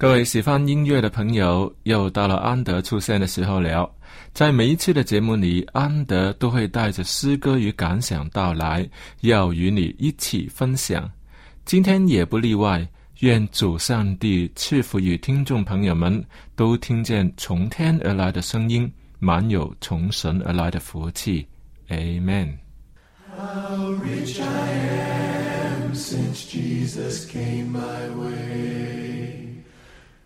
各位喜欢音乐的朋友，又到了安德出现的时候了。在每一次的节目里，安德都会带着诗歌与感想到来，要与你一起分享。今天也不例外。愿主上帝赐福与听众朋友们，都听见从天而来的声音，满有从神而来的福气。Amen。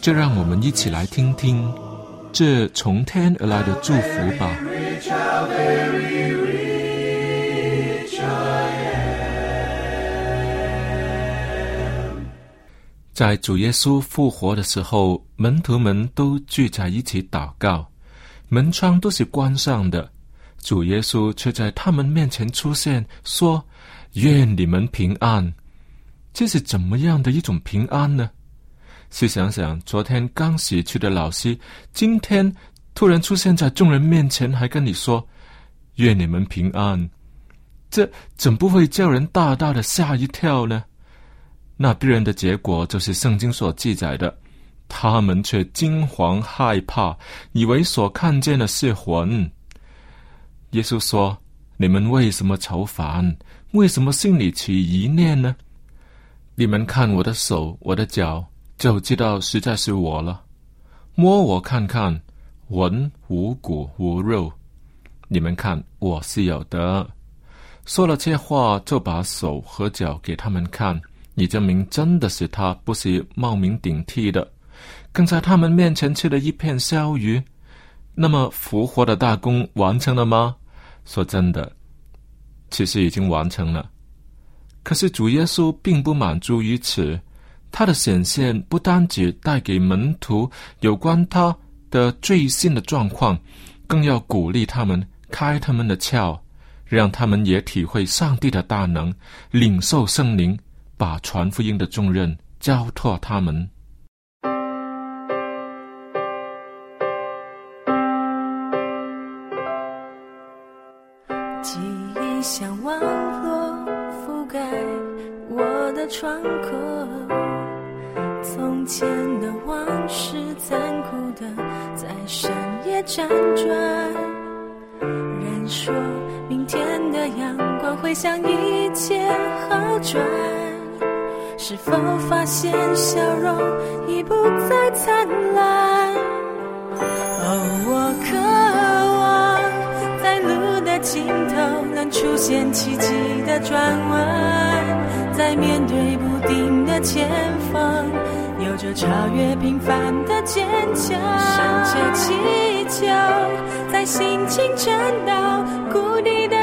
就让我们一起来听听这从天而来的祝福吧。在主耶稣复活的时候，门徒们都聚在一起祷告，门窗都是关上的，主耶稣却在他们面前出现，说：“愿你们平安。”这是怎么样的一种平安呢？试想想，昨天刚死去的老师，今天突然出现在众人面前，还跟你说：“愿你们平安。”这怎不会叫人大大的吓一跳呢？那必然的结果就是圣经所记载的，他们却惊惶害怕，以为所看见的是魂。耶稣说：“你们为什么愁烦？为什么心里起疑念呢？你们看我的手，我的脚。”就知道实在是我了，摸我看看，闻无骨无肉，你们看我是有的。说了这话，就把手和脚给他们看，以证明真的是他，不是冒名顶替的。更在他们面前吃了一片烧鱼。那么复活的大功完成了吗？说真的，其实已经完成了。可是主耶稣并不满足于此。他的显现不单只带给门徒有关他的最新的状况，更要鼓励他们开他们的窍，让他们也体会上帝的大能，领受圣灵，把传福音的重任交托他们。记忆像网络覆盖我的窗口。从前的往事，残酷的在深夜辗转。人说明天的阳光会向一切好转，是否发现笑容已不再灿烂？哦，我渴望在路的尽头能出现奇迹的转弯，在面对不定的前方，着超越平凡的坚强。深切祈求，在心情沉到谷底的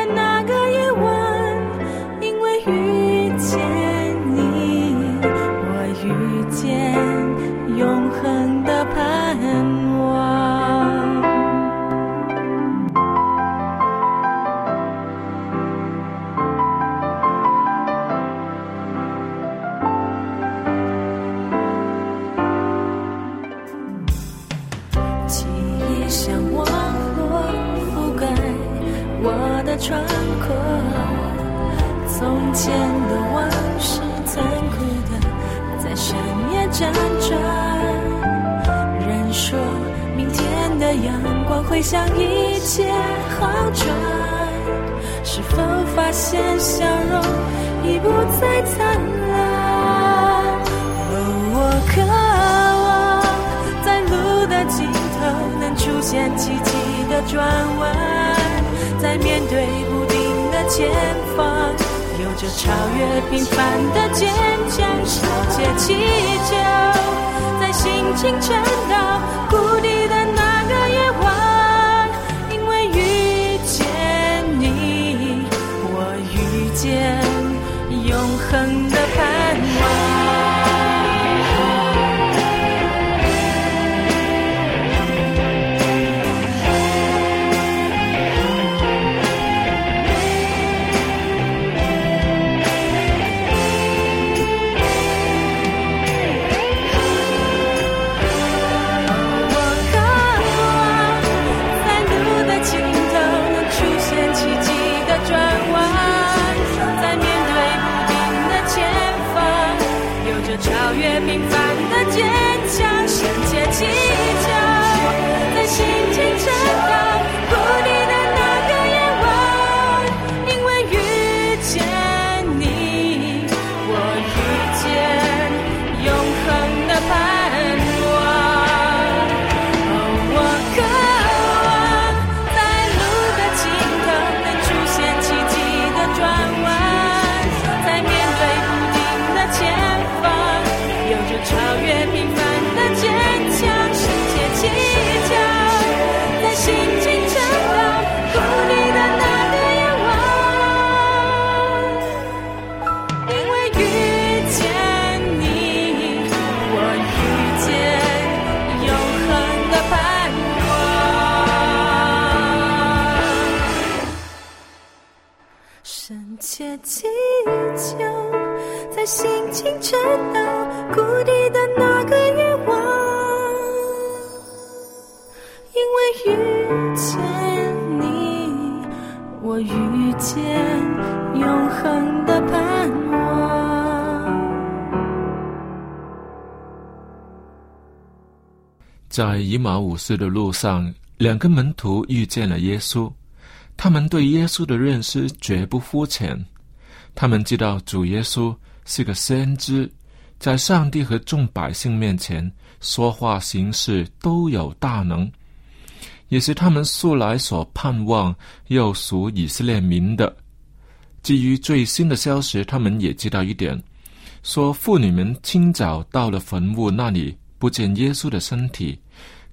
出现奇迹的转弯，在面对不定的前方，有着超越平凡的坚强，世界祈求，在心情沉到谷底的那个夜晚，因为遇见你，我遇见切祈求，在心情沉到谷底的那个夜晚，因为遇见你，我遇见永恒的盼望。在以马五斯的路上，两个门徒遇见了耶稣。他们对耶稣的认识绝不肤浅，他们知道主耶稣是个先知，在上帝和众百姓面前说话行事都有大能，也是他们素来所盼望又属以色列民的。基于最新的消息，他们也知道一点，说妇女们清早到了坟墓那里，不见耶稣的身体，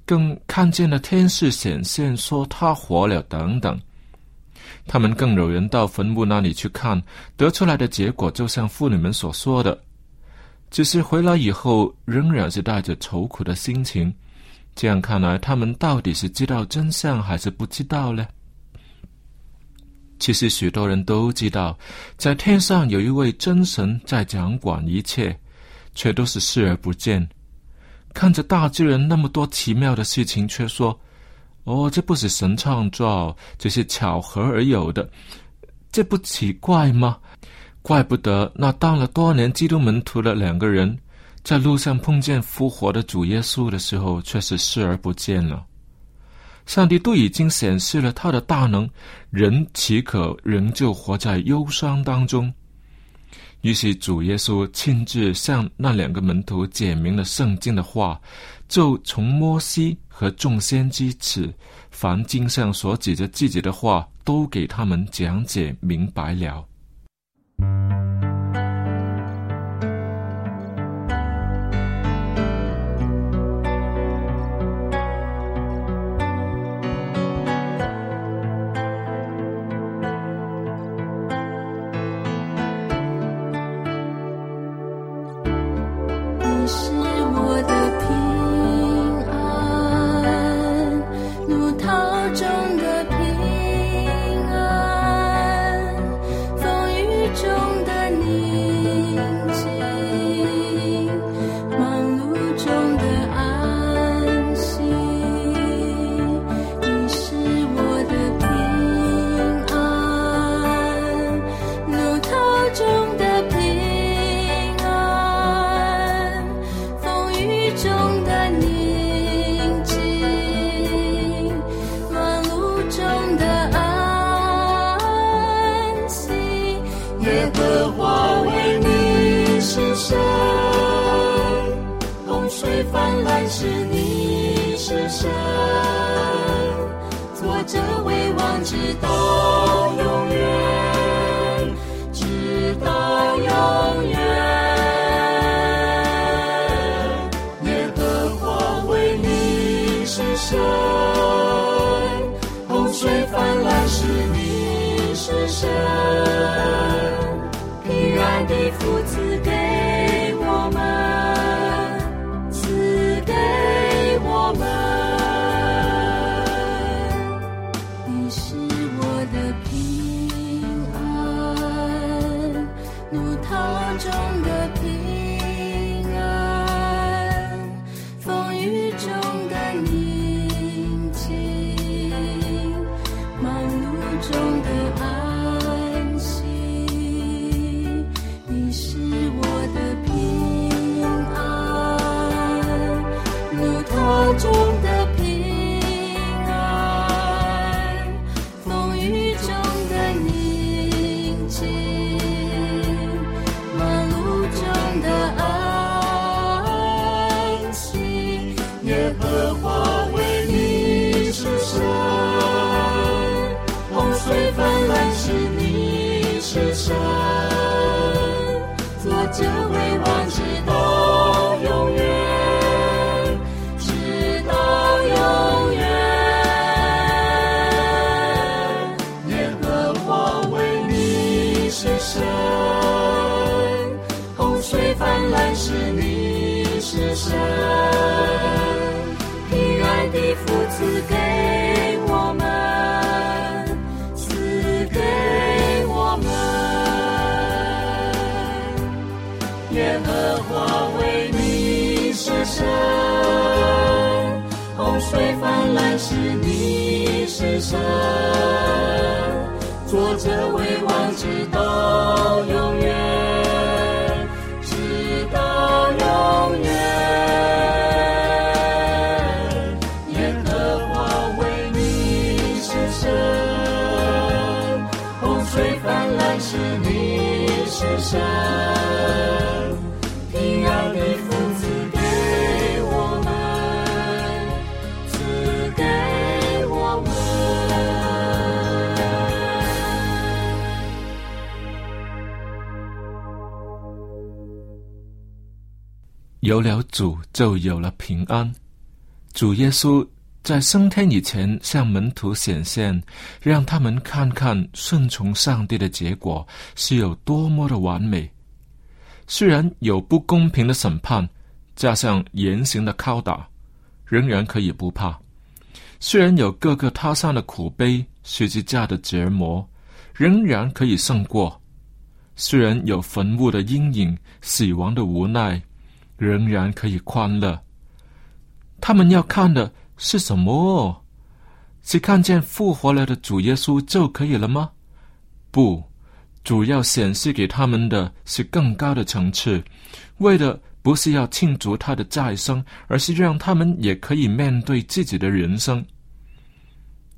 更看见了天使显现，说他活了等等。他们更有人到坟墓那里去看，得出来的结果就像妇女们所说的，只是回来以后仍然是带着愁苦的心情。这样看来，他们到底是知道真相还是不知道呢？其实许多人都知道，在天上有一位真神在掌管一切，却都是视而不见。看着大自然那么多奇妙的事情，却说：“哦，这不是神创造，这是巧合而有的，这不奇怪吗？怪不得那当了多年基督门徒的两个人，在路上碰见复活的主耶稣的时候，却是视而不见了。上帝都已经显示了他的大能，人岂可仍旧活在忧伤当中？于是主耶稣亲自向那两个门徒解明了圣经的话，就从摩西和众先知起，凡经上所指着自己的话，都给他们讲解明白了。福赐给神，坐着为王直到永远，有了主，就有了平安。主耶稣在升天以前向门徒显现，让他们看看顺从上帝的结果是有多么的完美。虽然有不公平的审判，加上严刑的拷打，仍然可以不怕；虽然有各个他乡的苦悲、十字架的折磨，仍然可以胜过；虽然有坟墓的阴影、死亡的无奈，仍然可以欢乐。他们要看的是什么？是看见复活了的主耶稣就可以了吗？不，主要显示给他们的是更高的层次，为的不是要庆祝他的再生，而是让他们也可以面对自己的人生。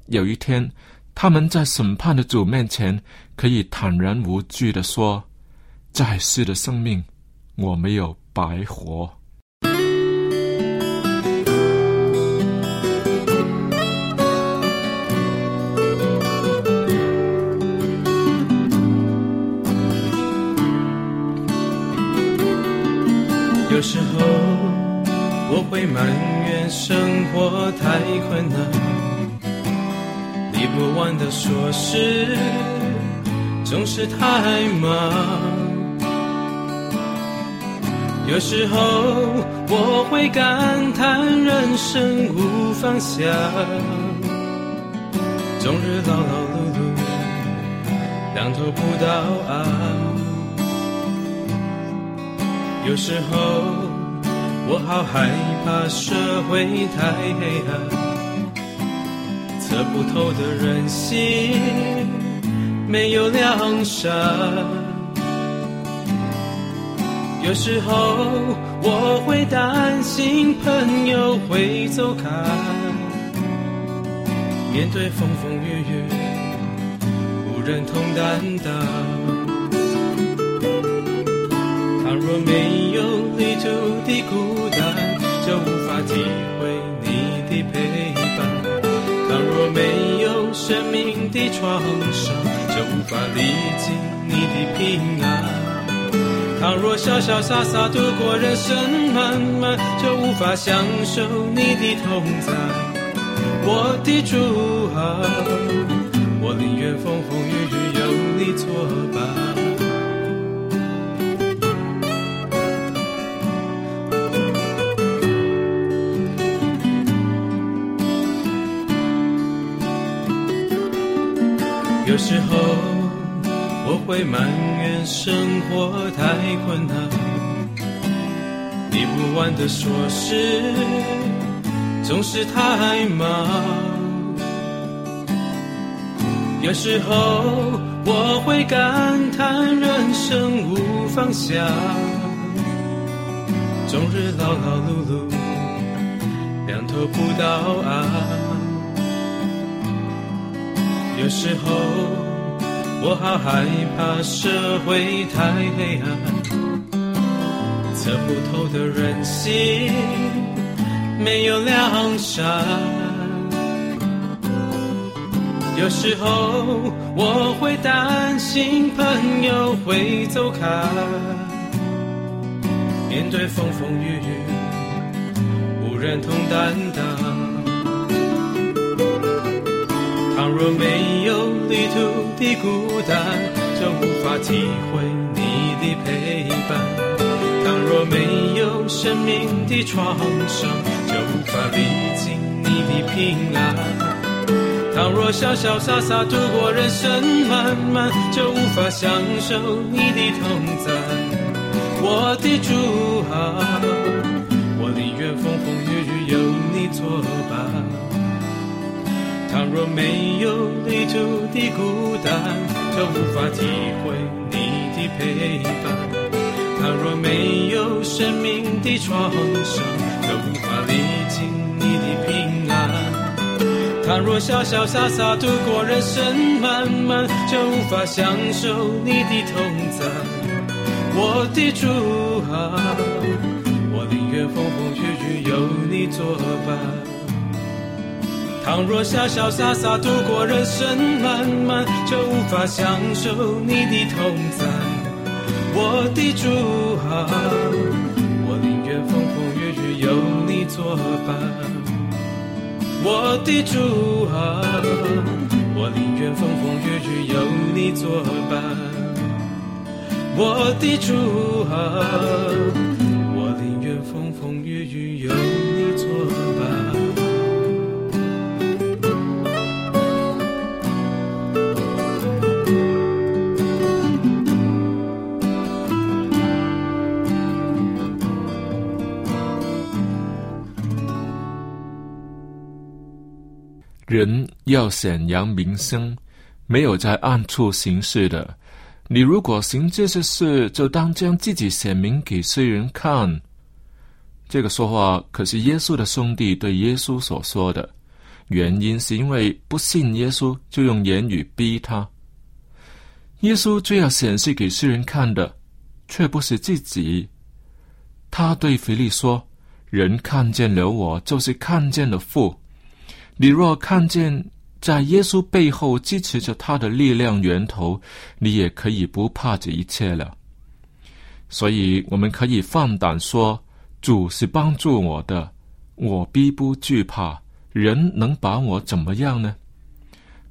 有一天，他们在审判的主面前，可以坦然无惧的说：“在世的生命，我没有白活。有时候我会埋怨生活太困难，理不完的琐事总是太忙。有时候我会感叹人生无方向，终日劳劳碌碌，两头不到岸。有时候我好害怕社会太黑暗，测不透的人心没有良善。有时候我会担心朋友会走开，面对风风雨雨，无人同担当。倘若没有旅途的孤单，就无法体会你的陪伴；倘若没有生命的创伤，就无法历经你的平安；倘若潇潇洒洒度过人生漫漫，就无法享受你的同在。我的主啊，我宁愿风风雨雨有你作伴。有时候我会埋生活太困难，理不完的琐事总是太忙。有时候我会感叹人生无方向，终日劳劳碌碌，两头不到岸。有时候我好害怕社会太黑暗，测不透的人心没有良善。有时候我会担心朋友会走开，面对风风雨雨，无人同担当。倘若没有旅途的孤单，就无法体会你的陪伴；倘若没有生命的创伤，就无法历经你的平安；倘若潇潇洒洒度过人生漫漫，就无法享受你的同在。我的主啊，我宁愿风风雨雨有你作伴。倘若没有旅途的孤单，就无法体会你的陪伴；倘若没有生命的创伤，就无法历经你的平安；倘若潇潇洒洒度过人生漫漫，就无法享受你的同在。我的主啊，我宁愿风风雨雨有你作伴。倘若潇潇洒洒度过人生漫漫，就无法享受你的同在。我的主啊，我宁愿风风雨雨有你作伴。我的主啊，我宁愿风风雨雨有你作伴。我的主啊，我宁愿风风雨雨有你作伴。人要显扬名声，没有在暗处行事的。你如果行这些事，就当将自己显明给世人看。这个说话可是耶稣的兄弟对耶稣所说的原因，是因为不信耶稣，就用言语逼他。耶稣最要显示给世人看的，却不是自己。他对腓力说：「人看见了我，就是看见了父。」你若看见在耶稣背后支持着他的力量源头，你也可以不怕这一切了。所以我们可以放胆说，主是帮助我的，我必不惧怕，人能把我怎么样呢？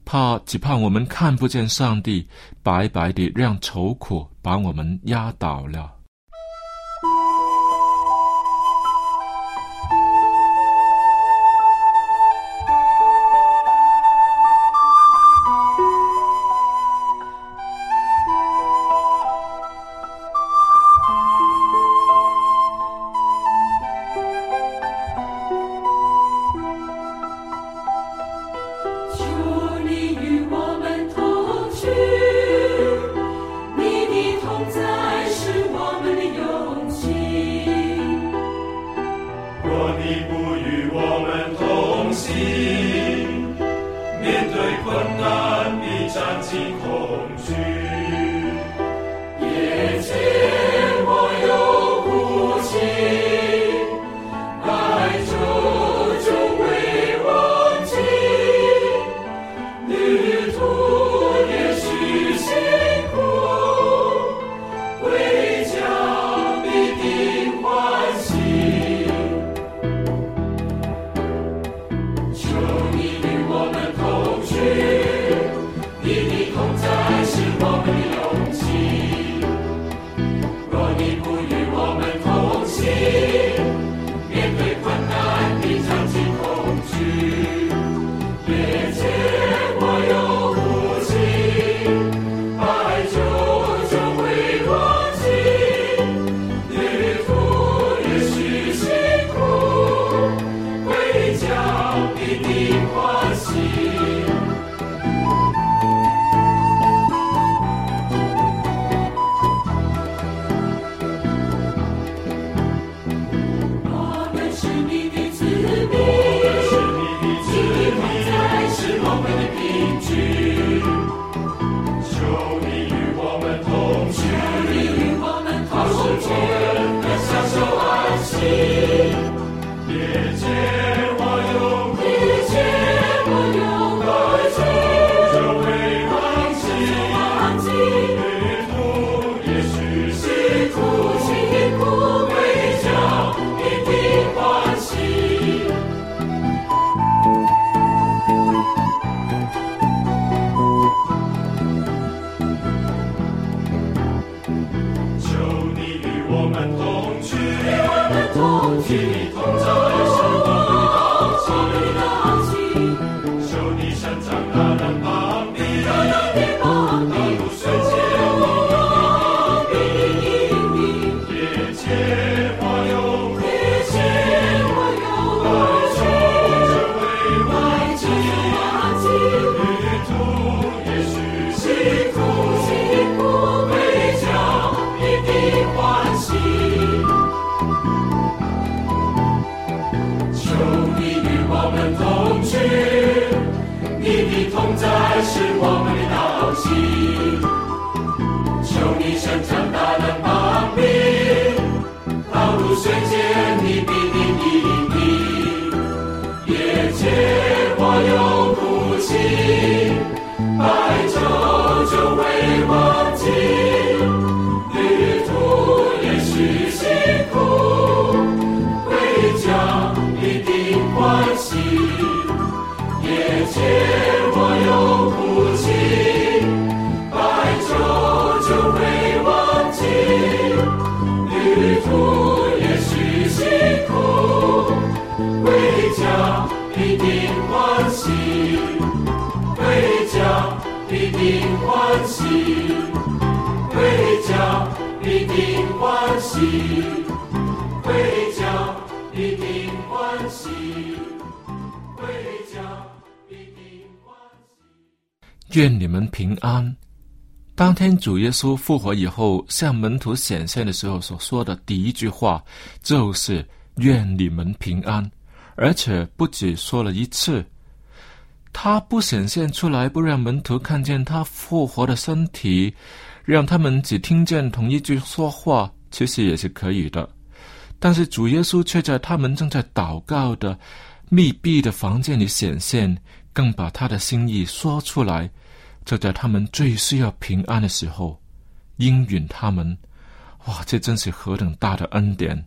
怕只怕我们看不见上帝，白白的让愁苦把我们压倒了。必定欢喜；回家必定欢喜；回家必定欢喜；回家必定欢喜。愿你们平安。当天主耶稣复活以后，向门徒显现的时候所说的第一句话，就是“愿你们平安”。而且不止说了一次他不显现出来不让门徒看见他复活的身体让他们只听见同一句说话其实也是可以的。但是主耶稣却在他们正在祷告的密闭的房间里显现更把他的心意说出来就在他们最需要平安的时候应允他们。哇这真是何等大的恩典。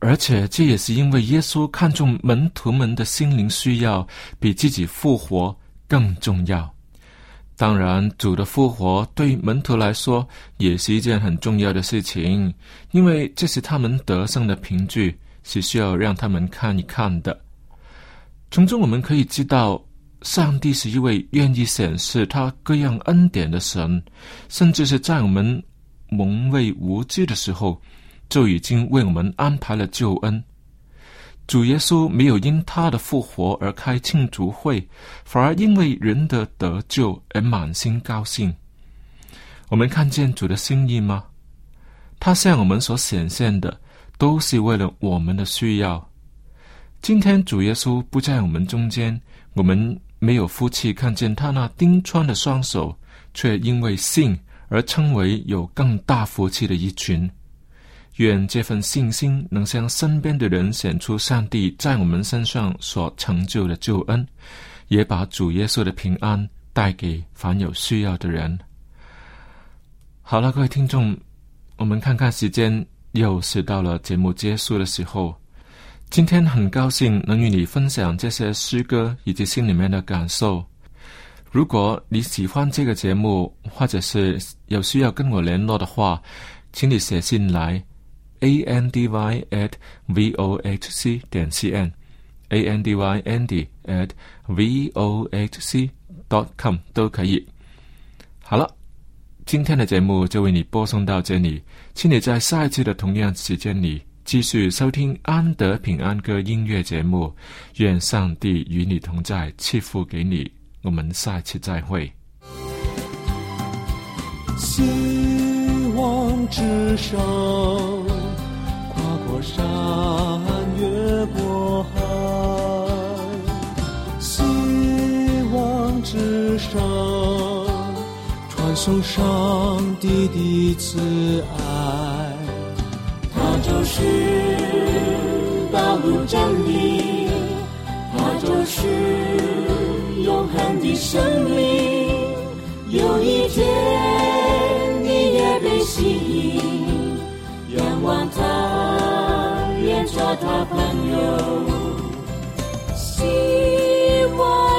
而且这也是因为耶稣看重门徒们的心灵需要，比自己复活更重要。当然，主的复活对门徒来说也是一件很重要的事情，因为这是他们得胜的凭据，是需要让他们看一看的。从中我们可以知道，上帝是一位愿意显示他各样恩典的神，甚至是在我们蒙昧无知的时候。就已经为我们安排了救恩。主耶稣没有因他的复活而开庆祝会，反而因为人的得救而满心高兴。我们看见主的心意吗？他向我们所显现的，都是为了我们的需要。今天主耶稣不在我们中间，我们没有福气看见他那钉穿的双手，却因为信而称为有更大福气的一群。愿这份信心能向身边的人显出上帝在我们身上所成就的救恩，也把主耶稣的平安带给凡有需要的人。好了，各位听众，我们看看时间，又是到了节目结束的时候。今天很高兴能与你分享这些诗歌以及心里面的感受。如果你喜欢这个节目，或者是有需要跟我联络的话，请你写信来。A n d y at v o h c 点 c n，a n d y andy at v o h c dot com 都可以。好了，今天的节目就为你播送到这里，请你在下一次的同样时间里继续收听安德平安歌音乐节目。愿上帝与你同在，赐福给你。我们下一次再会。希望之上过。山越过海，希望之上，传送上帝的慈爱。他就是道路真理，他就是永恒的生命。有一天你也被吸引，仰望他。做他朋友希望